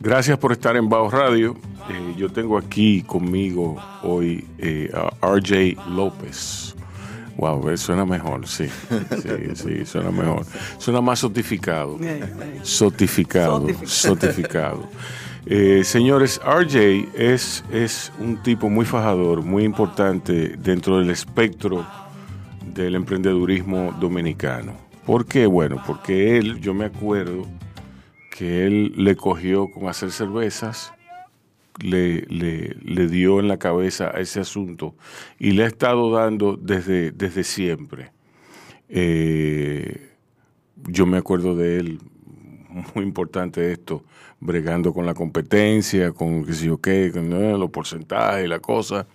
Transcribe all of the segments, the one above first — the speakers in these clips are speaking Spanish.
Gracias por estar en Bajo Radio. Eh, yo tengo aquí conmigo hoy eh, a RJ López. Wow, eh, suena mejor, sí. Sí, sí, suena mejor. Suena más sotificado. Sotificado, sotificado. Eh, señores, RJ es, es un tipo muy fajador, muy importante dentro del espectro del emprendedurismo dominicano. ¿Por qué? Bueno, porque él, yo me acuerdo que él le cogió con hacer cervezas, le, le- dio en la cabeza a ese asunto y le ha estado dando desde, desde siempre. Eh, yo me acuerdo de él, muy importante esto, bregando con la competencia, con qué sé yo qué, con los porcentajes y la cosa.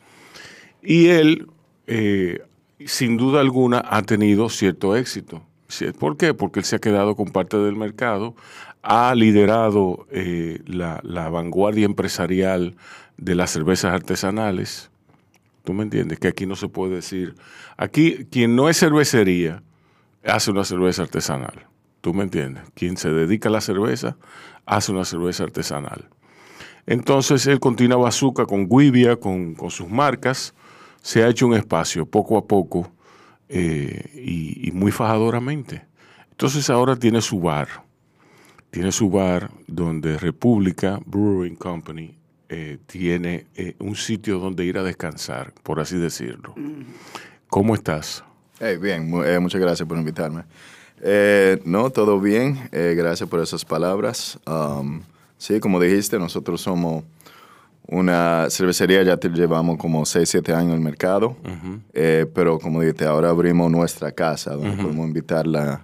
Y él, eh, sin duda alguna, ha tenido cierto éxito. ¿Por qué? Porque él se ha quedado con parte del mercado, ha liderado eh, la, la vanguardia empresarial de las cervezas artesanales. ¿Tú me entiendes? Que aquí no se puede decir. Aquí, quien no es cervecería, hace una cerveza artesanal. ¿Tú me entiendes? Quien se dedica a la cerveza, hace una cerveza artesanal. Entonces él continúa bazooka con Guivia, con, con sus marcas. Se ha hecho un espacio poco a poco eh, y, y muy fajadoramente. Entonces ahora tiene su bar. Tiene su bar donde República Brewing Company eh, tiene eh, un sitio donde ir a descansar, por así decirlo. ¿Cómo estás? Bien, eh, muchas gracias por invitarme. Eh, no, todo bien, gracias por esas palabras. Um, sí, como dijiste, nosotros somos una cervecería, ya te llevamos como 6, 7 años en el mercado, Eh, pero como dijiste, ahora abrimos nuestra casa donde podemos invitar la-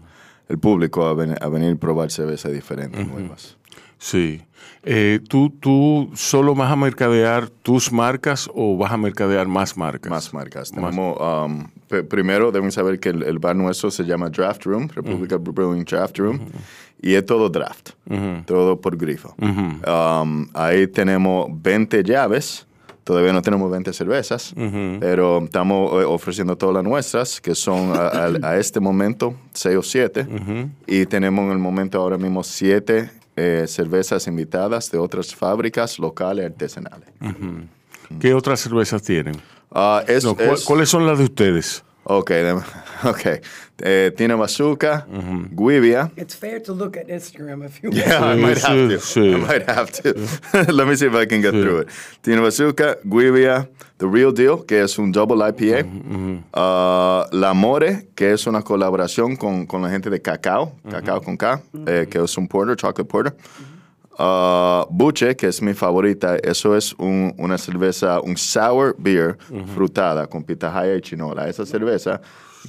el público a, ven- a venir a probar cervezas diferentes, nuevas. Sí. Eh, ¿tú, ¿Tú solo vas a mercadear tus marcas o vas a mercadear más marcas? Más marcas. Tenemos, um, primero deben saber que el, el bar nuestro se llama Draft Room, República Brewing Draft Room, y es todo draft, todo por grifo. Um, ahí tenemos 20 llaves. Todavía no tenemos 20 cervezas, pero estamos eh, ofreciendo todas las nuestras, que son a, a- a este momento 6 o 7. Y tenemos en el momento ahora mismo 7 cervezas invitadas de otras fábricas locales artesanales. ¿Qué otras cervezas tienen? Ah, es- No, ¿cuál- es- ¿Cuáles son las de ustedes? Ok, dem- ok. Eh, tiene bazooka, guivia. It's fair to look at Instagram if you Yeah, I might have to. sí. I might have to. Let me see if I can get Sí. through it. Tiene bazooka, guivia, The Real Deal, que es un double IPA. Ah, La More, que es una colaboración con, con la gente de Cacao, Cacao con K, eh, que es un porter, chocolate porter. Ah, Buche, que es mi favorita, eso es un- una cerveza, un sour beer frutada con pitahaya y chinola. Esa cerveza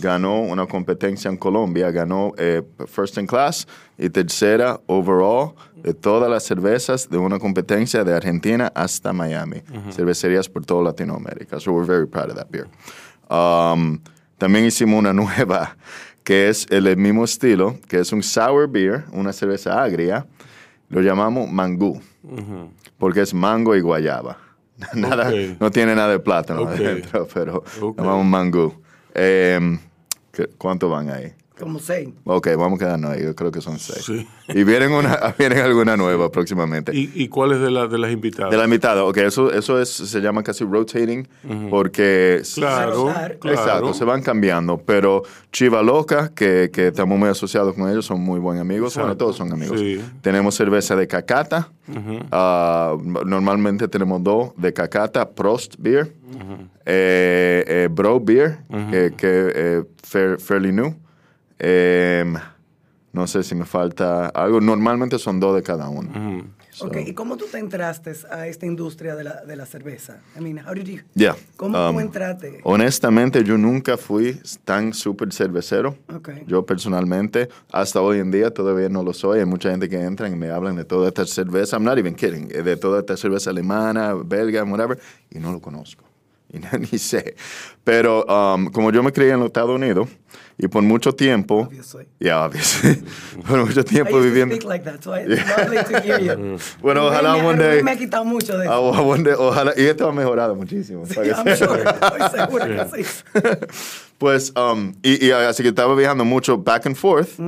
ganó una competencia en Colombia, ganó eh, first in class y tercera overall de todas las cervezas de una competencia de Argentina hasta Miami. Cervecerías por toda Latinoamérica. So we're very proud of that beer. Um, también hicimos una nueva que es el mismo estilo, que es un sour beer, una cerveza agria. Lo llamamos mangú, porque es mango y guayaba. nada, no tiene nada de plátano adentro, pero llamamos mangú. Eh, ¿qué- ¿Cuánto van ahí? Como seis. Ok, vamos a quedarnos ahí, yo creo que son seis. Sí. Y vienen, una, vienen alguna nueva próximamente. ¿Y, y cuáles de, la- de las invitadas? De la mitad, ok, eso, eso es, se llama casi rotating, porque... Claro, claro. Exacto, se van cambiando, pero Chiva Loca, que, que estamos muy asociados con ellos, son muy buenos amigos, bueno, Exacto. todos son amigos. Sí. Tenemos cerveza de cacata, ah, normalmente tenemos dos de cacata, Prost Beer, eh, eh, Bro Beer, que, que eh, fair- fairly new. Em, no sé si me falta algo, normalmente son dos de cada uno. So, Ok, ¿y cómo tú te entraste a esta industria de la, de la cerveza? I mean, how did you... yeah, ¿Cómo um, tú entraste? Honestamente, yo nunca fui tan súper cervecero. Ok. Yo personalmente, hasta hoy en día todavía no lo soy. Hay mucha gente que entra y me hablan de toda esta cerveza. I'm not even kidding. eh, De toda esta cerveza alemana, belga, whatever. Y no lo conozco. Y ni sé. Pero um, como yo me crié en los Estados Unidos y por mucho tiempo... Obviously. Yeah, obviously. por mucho I tiempo used to viviendo... speak like that, so I- it's lovely to hear you. Bueno, ojalá Rubén day... me ha quitado mucho de Ah, eso. one day- ojalá... Y esto ha mejorado muchísimo. Sí, I'm sure. Estoy segura que sí. Pues, um, y, y así que estaba viajando mucho back and forth.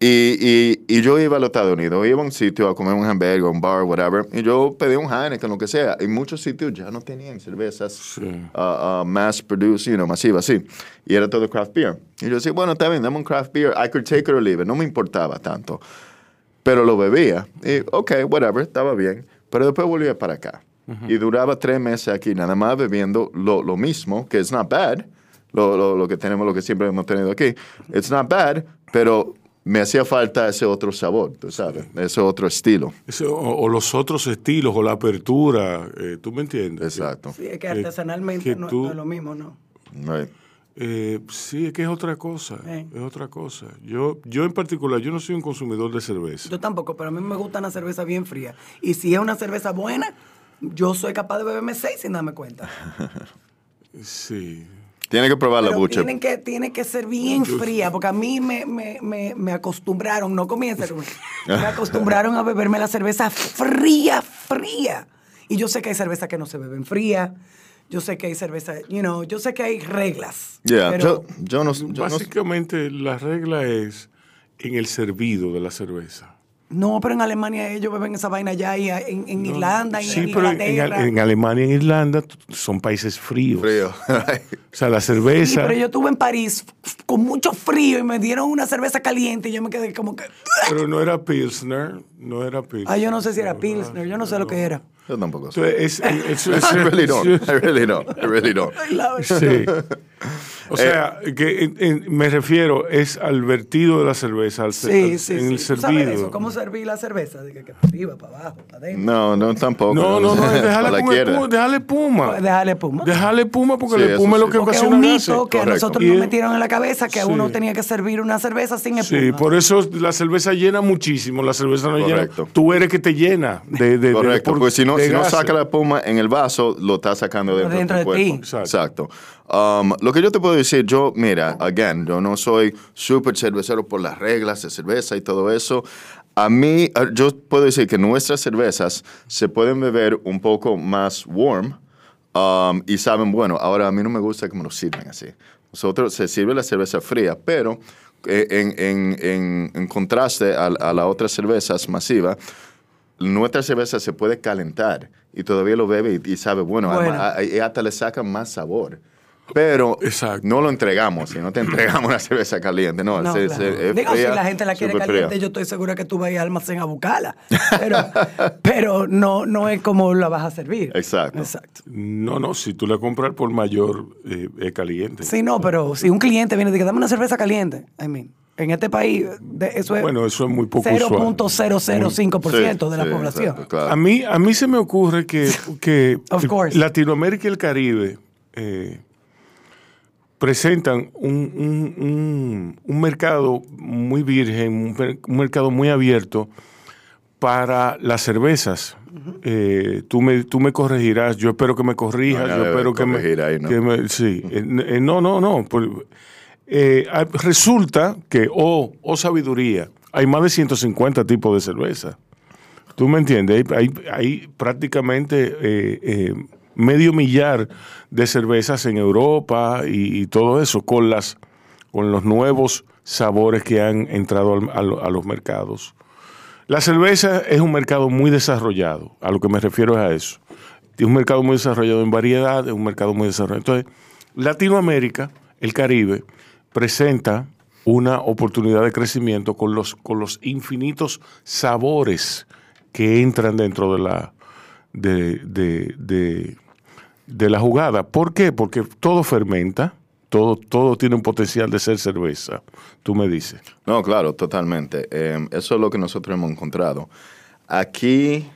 y, y, y yo iba a los Estados Unidos, iba a un sitio a comer un hamburger, un bar, whatever. Y yo pedí un Heineken, lo que sea. Y muchos sitios ya no tenían cervezas uh, uh, mass produced, you know, masivas, sí. Y era todo craft beer. Y yo decía, bueno, está bien, dame un craft beer. I could take it or leave it. No me importaba tanto. Pero lo bebía. Y, ok, whatever, estaba bien. Pero después volvía para acá. Y duraba tres meses aquí, nada más bebiendo lo, lo mismo, que es not bad. Lo, lo, lo que tenemos, lo que siempre hemos tenido aquí. It's not bad, pero me hacía falta ese otro sabor, tú sabes, ese otro estilo. Eso, o, o los otros estilos, o la apertura, eh, ¿tú me entiendes? Exacto. Sí, es que Eh, artesanalmente que no, tú- no es lo mismo, ¿no? Right. Eh, sí, es que es otra cosa, Eh. es otra cosa. Yo, yo en particular, yo no soy un consumidor de cerveza. Yo tampoco, pero a mí me gusta una cerveza bien fría. Y si es una cerveza buena, yo soy capaz de beberme seis sin darme cuenta. Sí. Tiene que probar la bucha. tienen que, tiene que ser bien fría, porque a mí me, me, me, me acostumbraron, no comienza, me acostumbraron a beberme la cerveza fría, fría. Y yo sé que hay cervezas que no se beben fría. Yo sé que hay cerveza, you know, yo sé que hay reglas. Yeah, pero- yo, yo no, yo no- Básicamente, la regla es en el servido de la cerveza. No, pero en Alemania ellos beben esa vaina ya y en, en Irlanda y Sí, en pero en, Inglaterra. en Alemania y en Irlanda son países fríos. frío. O sea, la Sí, cerveza. pero yo estuve en París con mucho frío y me dieron una cerveza caliente y yo me quedé como que... pero no era Pilsner, no era Pilsner. Ay, yo no sé si era Pilsner, yo no sé lo que era. yo tampoco sé. Entonces, es- es- es- I really don't. I really don't. I really don't. Sí. O sea, que en- en- me refiero es al vertido de la cerveza, al, Sí, al- sí, en sí. el ¿Tú sabes servido. eso? ¿Cómo serví la cerveza? Dije que para arriba, para abajo, para adentro. No, no, tampoco. No, no, no, la puma, puma, déjale puma. Pues Déjale puma. Déjale puma porque Sí, el puma es lo que Porque es ocasiona un gases. mito que a Correcto. nosotros Y nos es- metieron en la cabeza que Sí. uno tenía que servir una cerveza sin espuma. Sí, por eso la cerveza llena muchísimo, la cerveza no Correcto. llena. Tú eres que te llena de, de, de- Correcto, por- porque si no, de si no saca la puma en el vaso, lo está sacando dentro, Dentro de de ti. Exacto. Um, lo que yo te puedo decir, yo, mira, again, yo no soy súper cervecero por las reglas de cerveza y todo eso. A mí, yo puedo decir que nuestras cervezas se pueden beber un poco más warm um, y saben, bueno, ahora a mí no me gusta que me lo sirven así. Nosotros se sirve la cerveza fría, pero eh, en, en- en- en contraste a, a las otras cervezas masivas, nuestra cerveza se puede calentar y todavía lo bebe y, y sabe, bueno, Bueno. a- a- y hasta le saca más sabor. Pero Exacto. no lo entregamos, si no te entregamos una cerveza caliente, no. No, se- claro. se- es Digo, si la gente la quiere caliente, fría. yo estoy segura que tú vas a ir al almacén a buscarla. Pero, pero no, no es como la vas a servir. Exacto. Exacto. No, no, si tú la compras por mayor, eh, es caliente. Sí, no, pero si un cliente viene y dice, dame una cerveza caliente, I mean, en este país de- eso es Bueno, eso es muy poco usual. 0.005% de la Sí, población. exacto, claro. A mí, a mí se me ocurre que, que Of course. Latinoamérica y el Caribe eh, presentan un, un- un- un mercado muy virgen, un, mercado muy abierto para las cervezas. Eh, tú, me, tú me corregirás, yo espero que me corrijas, No, yo espero que me, ahí, ¿no? que me- Sí, Eh, eh, no, no, no. eh, ah, resulta que, oh, oh sabiduría, hay más de 150 tipos de cerveza. ¿Tú me entiendes? Hay, hay- prácticamente medio millar de cervezas en Europa y, todo eso, con, las, con los nuevos sabores que han entrado a, lo- a los mercados. La cerveza es un mercado muy desarrollado, a lo que me refiero es a eso. Es un mercado muy desarrollado en variedad, es un mercado muy desarrollado. Entonces, Latinoamérica, el Caribe, presenta una oportunidad de crecimiento con los, con los infinitos sabores que entran dentro de la, de- de la jugada. ¿Por qué? Porque todo fermenta, todo, todo tiene un potencial de ser cerveza. Tú me dices. No, claro, totalmente. Eh, eso es lo que nosotros hemos encontrado. Aquí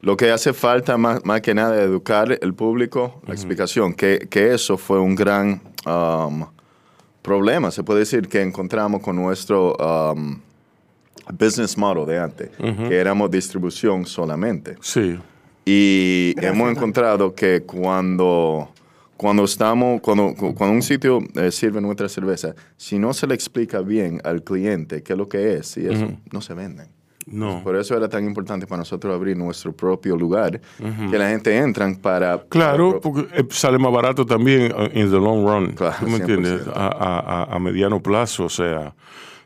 lo que hace falta más, más que nada es educar el público, la explicación, que, que eso fue un gran um, problema, se puede decir, que encontramos con nuestro um, business model de antes, que éramos distribución solamente. Sí. Y hemos encontrado que cuando, cuando estamos, cuando, cuando un sitio eh, sirve nuestra cerveza, si no se le explica bien al cliente qué es lo que es, y eso no se venden. No. Por eso era tan importante para nosotros abrir nuestro propio lugar, que la gente entran para... Claro, para- porque eh, sale más barato también uh, in the long run. Claro, ¿Tú me 100%. entiendes? A, a- a- a mediano plazo, o sea,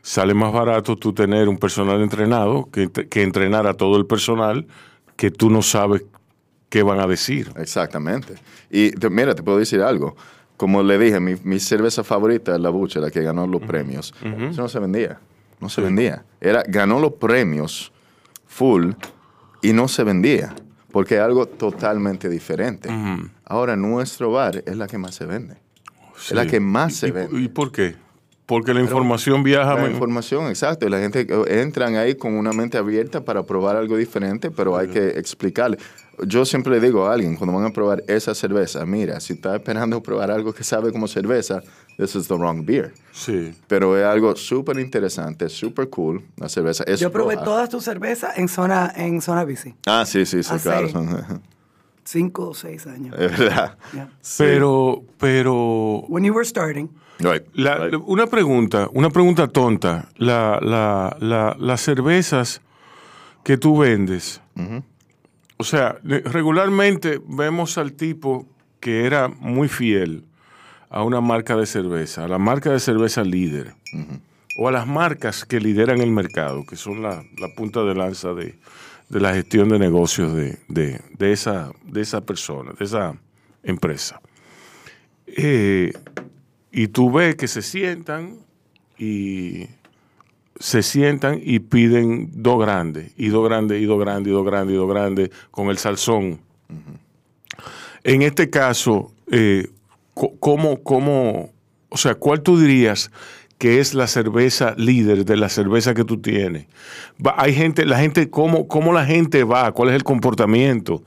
sale más barato tú tener un personal entrenado que, entre- que entrenar a todo el personal que tú no sabes qué van a decir. Exactamente. Y te- mira, te puedo decir algo. Como le dije, mi, mi cerveza favorita es la Buche, la que ganó los premios. Eso no se vendía. No se vendía. Era, ganó los premios full y no se vendía. Porque es algo totalmente diferente. Ahora nuestro bar es la que más se vende. Es la que más se ¿Y, vende. ¿Y por qué? Porque la información viaja. La información, exacto. Y la gente eh, entran ahí con una mente abierta para probar algo diferente, pero hay que explicarle. Yo siempre le digo a alguien, cuando van a probar esa cerveza, mira, si estás esperando probar algo que sabe como cerveza, this is the wrong beer. Sí. Pero es algo súper interesante, súper cool, la cerveza. Es Yo probé roja. todas tus cervezas en zona, en zona bici. Ah, sí, sí, sí, Hace- claro. Cinco o seis años. es verdad. Yeah. Pero, pero When you were starting. Right, La- right. Una pregunta, una pregunta tonta. La, la- la- las cervezas que tú vendes, o sea, regularmente vemos al tipo que era muy fiel a una marca de cerveza, a la marca de cerveza líder, o a las marcas que lideran el mercado, que son la, la punta de lanza de, de la gestión de negocios de, de- de esa, de esa persona, de esa empresa. Eh, y tú ves que se sientan y se sientan y piden dos grandes, y dos grandes, y dos grandes, y dos grandes, y dos grandes, con el salsón. En este caso, eh, ¿cómo, cómo, o sea, cuál tú dirías que es la cerveza líder de la cerveza que tú tienes? Va- hay gente, la gente, ¿cómo, cómo la gente va? ¿Cuál es el comportamiento?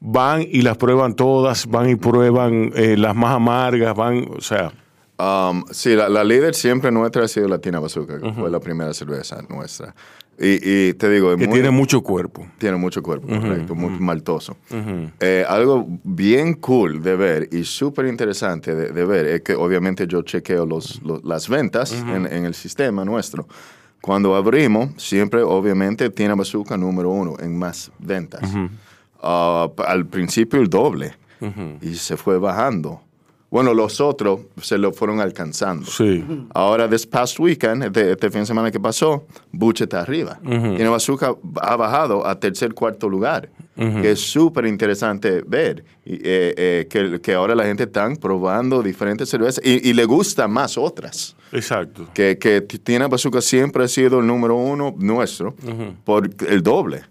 Van y las prueban todas, van y prueban eh, las más amargas, van, o sea, Um, sí, la, la líder siempre nuestra ha sido Latina Bazooka, que fue la primera cerveza nuestra. Y, y te digo, que muy- tiene mucho cuerpo. Tiene mucho cuerpo, correcto, muy maltoso. Eh, algo bien cool de ver y súper interesante de, de ver es que obviamente yo chequeo los, los- las ventas en, en el sistema nuestro. Cuando abrimos, siempre obviamente tiene Bazooka número uno en más ventas. Ah, al principio el doble y se fue bajando. Bueno, los otros se lo fueron alcanzando. Sí. Ahora, this past weekend, este, este fin de semana que pasó, Buche está arriba. Tiene Bazooka ha bajado a tercer, cuarto lugar. Que es súper interesante ver. Y, eh, eh, que, que ahora la gente está probando diferentes cervezas y, y le gustan más otras. Exacto. Que, que Tiene Bazooka siempre ha sido el número uno nuestro por el doble.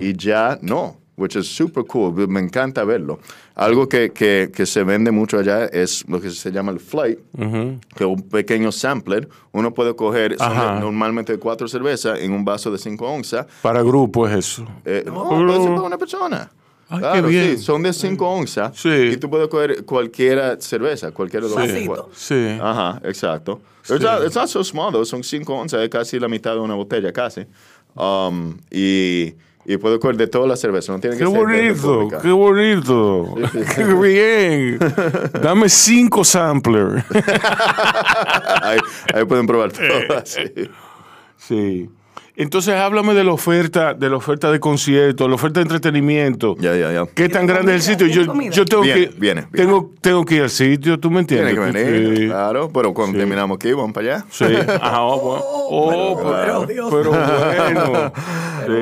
Y ya no, which is super cool. Me encanta verlo. Algo que, que, que se vende mucho allá es lo que se llama el flight, que es un pequeño sampler. Uno puede coger son normalmente cuatro cervezas en un vaso de 5 onzas. Para grupo es eso. Eh, no, puede ser para una persona. Ay, claro, qué bien. sí, son de 5 onzas. Sí. Y tú puedes coger cualquiera cerveza, cualquiera de los Vasito. Sí. Ajá, exacto. It's, not, it's not so small, though. Son 5 onzas, es casi la mitad de una botella, casi. Um, y, y puedo coger de todas las cervezas, no tiene que Qué ser bonito, qué bonito. Qué bien. Dame cinco samplers. ahí, ahí pueden probar todas. sí. Sí. Entonces háblame de la oferta, de la oferta de conciertos, la oferta de entretenimiento. Ya, ya, ya. ¿Qué tan ¿Tiene grande es el sitio? Yo, yo tengo Viene, que viene, viene. Tengo, tengo que ir al sitio, ¿tú me entiendes? Tiene que venir, Sí. claro. Pero cuando Sí. terminamos aquí, vamos para allá. Sí. Ajá, oh, bueno. Oh, pero- pero, pero, Dios. pero bueno.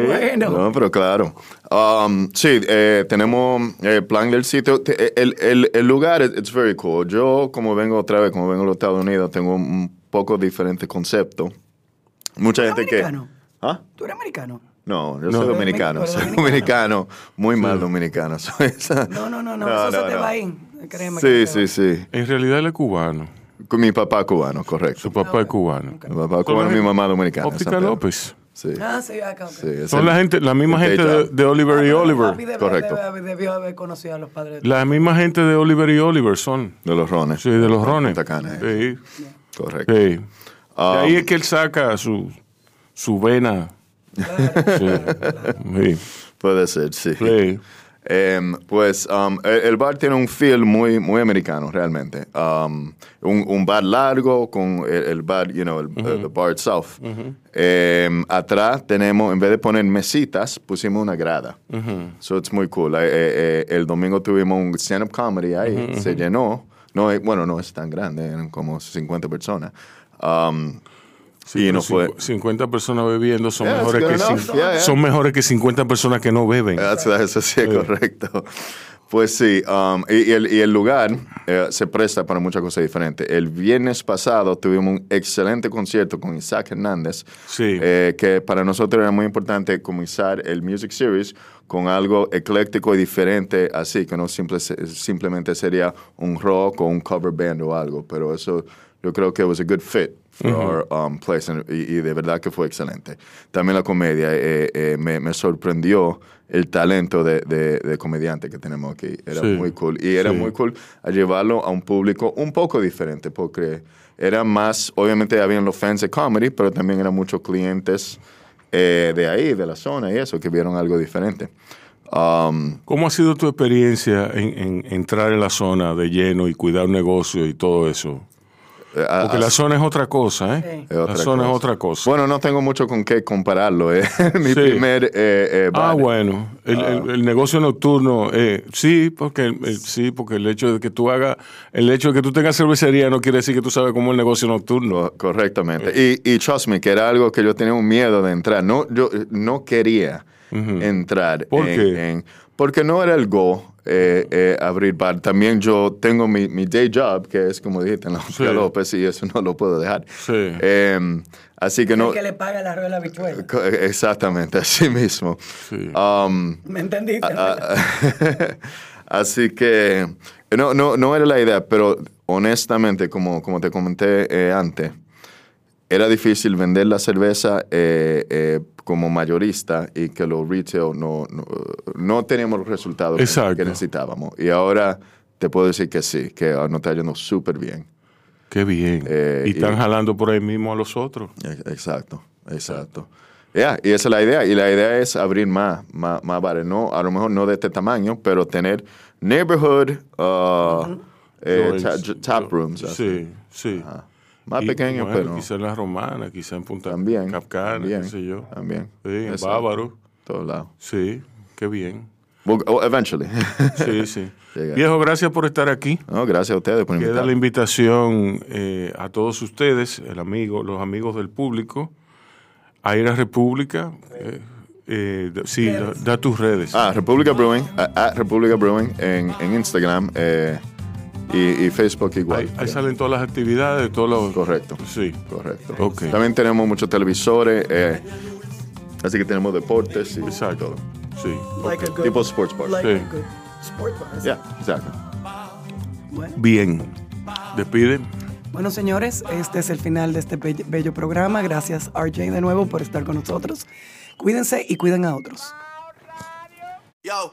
Bueno. No, pero claro. Um, sí, eh, tenemos el plan del sitio. Te- El, el, el lugar, es it's very cool. Yo, como vengo otra vez, como vengo a los Estados Unidos, tengo un poco diferente concepto. Mucha gente que... ¿Ah? ¿Tú eres americano? No, yo No. soy dominicano. Soy dominicano. dominicano. Muy mal dominicano. Soy esa- No, no, no, no, eso se te va ahí. Créeme Sí, que sí, sí. En realidad él es cubano. Con mi papá cubano, correcto. Su papá es cubano. Mi papá cubano, mi mamá dominicana. Óptica. López. Sí. Ah, sí, acá. ok. sí, es Son el- la gente, la misma gente de, Oliver y Ah, Oliver. debe- Correcto. debe- debió haber conocido a los padres. La misma gente de Oliver y Oliver son. De los rones. Sí, de los rones. Eh. Sí, Correcto. sí. De Ah, ahí es que él saca su, su vena. Sí. Sí. Puede ser, sí. Sí. Em, pues um, el, el bar tiene un feel muy, muy americano, realmente. Um, un, un bar largo con el, el bar, you know, el el bar itself. Em, atrás tenemos, en vez de poner mesitas, pusimos una grada. So it's muy cool. Eh, eh, eh, el domingo tuvimos un stand-up comedy ahí, se llenó. No, es- bueno, no es tan grande, eran como 50 personas. Um, Sí, y no fue... cincu- 50 personas bebiendo son, Yeah, that's mejores que Yeah, yeah. son mejores que 50 personas que no beben. Eso, eso sí es correcto. Pues sí, um, y, y el, y el lugar eh, se presta para muchas cosas diferentes. El viernes pasado tuvimos un excelente concierto con Isaac Hernández, Sí. eh, que para nosotros era muy importante comenzar el Music Series con algo ecléctico y diferente, así que no simple- simplemente sería un rock o un cover band o algo, pero eso yo creo que was a good fit for our um, place y, y de verdad que fue excelente. También la comedia, eh, eh, me, me sorprendió el talento de, de- de comediante que tenemos aquí. Era Sí, muy cool. Y era sí. muy cool a llevarlo a un público un poco diferente, porque era más, obviamente habían los fans de comedy, pero también eran muchos clientes eh, de ahí, de la zona y eso, que vieron algo diferente. Um, ¿Cómo ha sido tu experiencia en, en entrar en la zona de lleno y cuidar un negocio y todo eso? Eh, a- Porque a- la zona es otra cosa, ¿eh? Sí. es otra la zona cosa. es otra cosa. Bueno, no tengo mucho con qué compararlo. eh. Mi Sí. primer eh, eh, Ah, bueno, el, el- el negocio nocturno, eh, sí, porque el- sí, porque el hecho de que tú hagas, el hecho de que tú tengas cervecería no quiere decir que tú sabes cómo es el negocio nocturno. Co- Correctamente. Y, y trust me, que era algo que yo tenía un miedo de entrar. No, yo eh, no quería entrar. ¿Por en- qué? en- porque no era el go eh, eh, abrir bar. También yo tengo mi, mi day job, que es como dijiste en la Sí. López, y eso no lo puedo dejar. Sí. Em, así que no. El que le paga la rueda habitual. Exactamente, así mismo. Sí. Um, ¿Me entendiste? Así que no, no, no era la idea, pero honestamente, como, como te comenté eh, antes, era difícil vender la cerveza eh, eh, como mayorista y que los retail no, no, no teníamos los resultados que- necesitábamos. Y ahora te puedo decir que sí, que nos está yendo súper bien. Qué bien. Eh, y están y- jalando por ahí mismo a los otros. Ex- Exacto, exacto. Ya, y esa es la idea. Y la idea es abrir más, más, más bares. No, a lo mejor no de este tamaño, pero tener neighborhood uh, eh, tap rooms. así. Sí, sí. Ajá. Más Y, pequeño, bueno, pero Quizá en la Romana, quizá en Punta también. Capcana, también, qué sé yo. También. Sí, en Exacto. Bávaro. Todos lados. Sí, qué bien. Well, oh, eventually. Sí, sí. Llega. Viejo, gracias por estar aquí. no, gracias a ustedes por Queda la invitarme. invitación eh, a todos ustedes, el amigo, los amigos del público, a ir a República. eh, eh, sí, da, da tus redes. Ah, República Brewing, a- at República Brewing en, en Instagram eh, y, y Facebook igual. ahí, ahí salen todas las actividades, todos los... Correcto. Sí. Correcto. Ok. También tenemos muchos televisores, eh, así que tenemos deportes y Exacto. todo. Sí. Like a good- Tipo sports bar. like Sí. sport bar. Ya, exacto. Bueno. Bien. Despide. Bueno, señores, este es el final de este bello, bello programa. Gracias, RJ, de nuevo por estar con nosotros. Cuídense y cuiden a otros. Yo,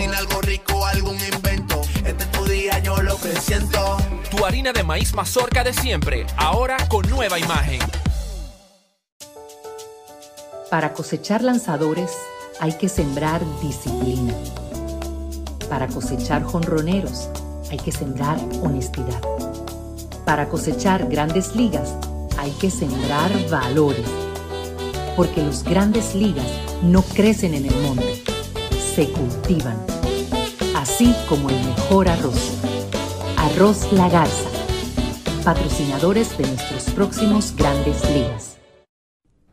Cocina algo rico, algún invento. Este es tu día, yo lo presiento. Tu harina de maíz mazorca de siempre, ahora con nueva imagen. Para cosechar lanzadores hay que sembrar disciplina. Para cosechar jonroneros hay que sembrar honestidad. Para cosechar grandes ligas hay que sembrar valores. Porque los grandes ligas no crecen en el monte, se cultivan. Así como el mejor arroz. Arroz La Garza. Patrocinadores de nuestros próximos grandes ligas.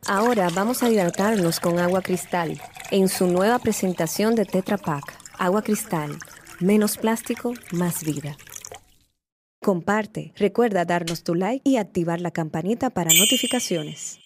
Ahora vamos a hidratarnos con agua cristal en su nueva presentación de Tetra Pak. Agua cristal, menos plástico, más vida. Comparte, recuerda darnos tu like y activar la campanita para notificaciones.